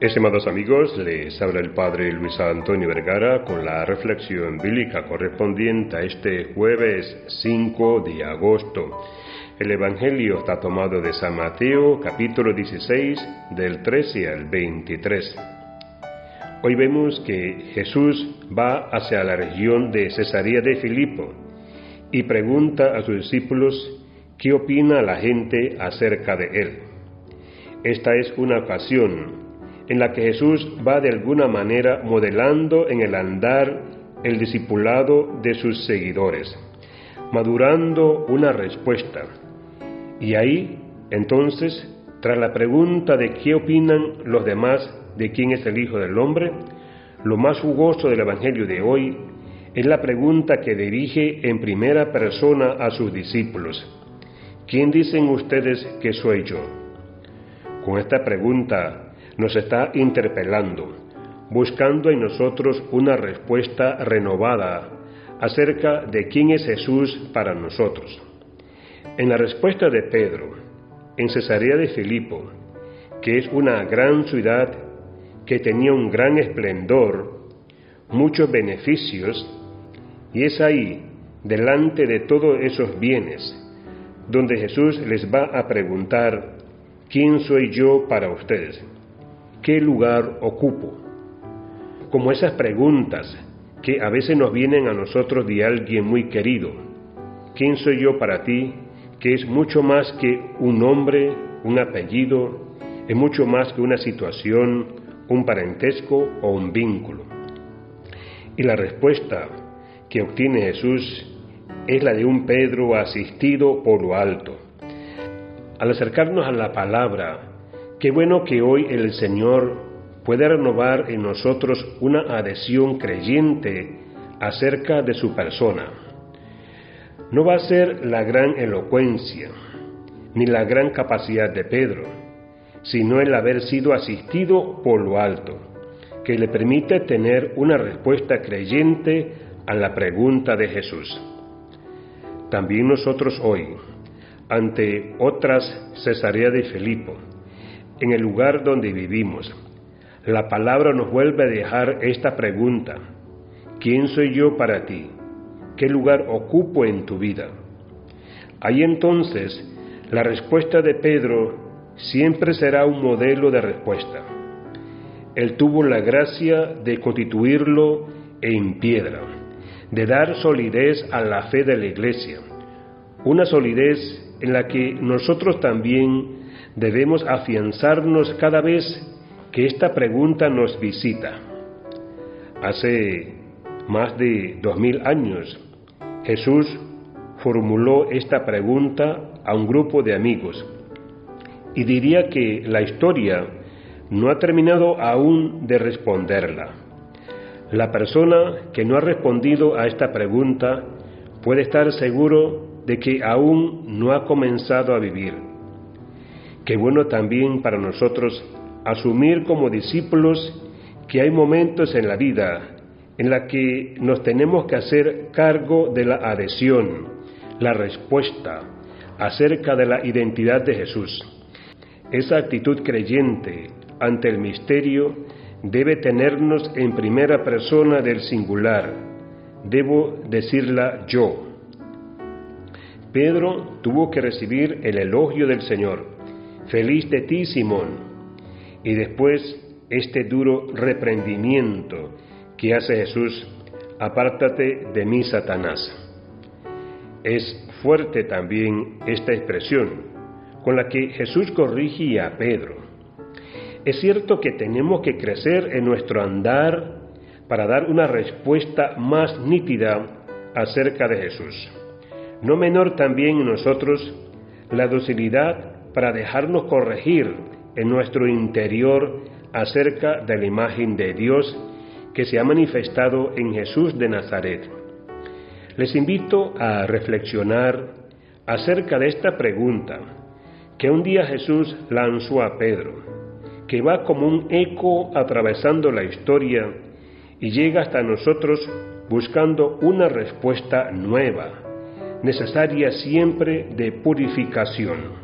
Estimados amigos, les habla el Padre Luis Antonio Vergara con la reflexión bíblica correspondiente a este jueves 5 de agosto. El Evangelio está tomado de San Mateo capítulo 16 del 13 al 23. Hoy vemos que Jesús va hacia la región de Cesarea de Filipo y pregunta a sus discípulos qué opina la gente acerca de él. Esta es una ocasión en la que Jesús va de alguna manera modelando en el andar el discipulado de sus seguidores, madurando una respuesta. Y ahí, entonces, tras la pregunta de qué opinan los demás de quién es el Hijo del Hombre, lo más jugoso del Evangelio de hoy es la pregunta que dirige en primera persona a sus discípulos. ¿Quién dicen ustedes que soy yo? Con esta pregunta nos está interpelando, buscando en nosotros una respuesta renovada acerca de quién es Jesús para nosotros. En la respuesta de Pedro, en Cesarea de Filipo, que es una gran ciudad que tenía un gran esplendor, muchos beneficios, y es ahí, delante de todos esos bienes, donde Jesús les va a preguntar, ¿quién soy yo para ustedes? ¿Qué lugar ocupo? Como esas preguntas que a veces nos vienen a nosotros de alguien muy querido. ¿Quién soy yo para ti? Que es mucho más que un nombre, un apellido, es mucho más que una situación, un parentesco o un vínculo. Y la respuesta que obtiene Jesús es la de un Pedro asistido por lo alto. Al acercarnos a la palabra, Qué bueno que hoy el Señor puede renovar en nosotros una adhesión creyente acerca de su persona. No va a ser la gran elocuencia ni la gran capacidad de Pedro, sino el haber sido asistido por lo alto, que le permite tener una respuesta creyente a la pregunta de Jesús. También nosotros hoy, ante otras Cesarea de Filipo, en el lugar donde vivimos. La palabra nos vuelve a dejar esta pregunta. ¿Quién soy yo para ti? ¿Qué lugar ocupo en tu vida? Ahí entonces la respuesta de Pedro siempre será un modelo de respuesta. Él tuvo la gracia de constituirlo en piedra, de dar solidez a la fe de la iglesia, una solidez en la que nosotros también debemos afianzarnos cada vez que esta pregunta nos visita. Hace más de dos mil años, Jesús formuló esta pregunta a un grupo de amigos y diría que la historia no ha terminado aún de responderla. La persona que no ha respondido a esta pregunta puede estar seguro de que aún no ha comenzado a vivir Qué bueno también para nosotros asumir como discípulos que hay momentos en la vida en la que nos tenemos que hacer cargo de la adhesión, la respuesta acerca de la identidad de Jesús. Esa actitud creyente ante el misterio debe tenernos en primera persona del singular. Debo decirla yo. Pedro tuvo que recibir el elogio del Señor feliz de ti, Simón. Y después este duro reprendimiento que hace Jesús, apártate de mí, Satanás. Es fuerte también esta expresión con la que Jesús corrige a Pedro. Es cierto que tenemos que crecer en nuestro andar para dar una respuesta más nítida acerca de Jesús. No menor también en nosotros la docilidad para dejarnos corregir en nuestro interior acerca de la imagen de Dios que se ha manifestado en Jesús de Nazaret. Les invito a reflexionar acerca de esta pregunta que un día Jesús lanzó a Pedro, que va como un eco atravesando la historia y llega hasta nosotros buscando una respuesta nueva, necesaria siempre de purificación.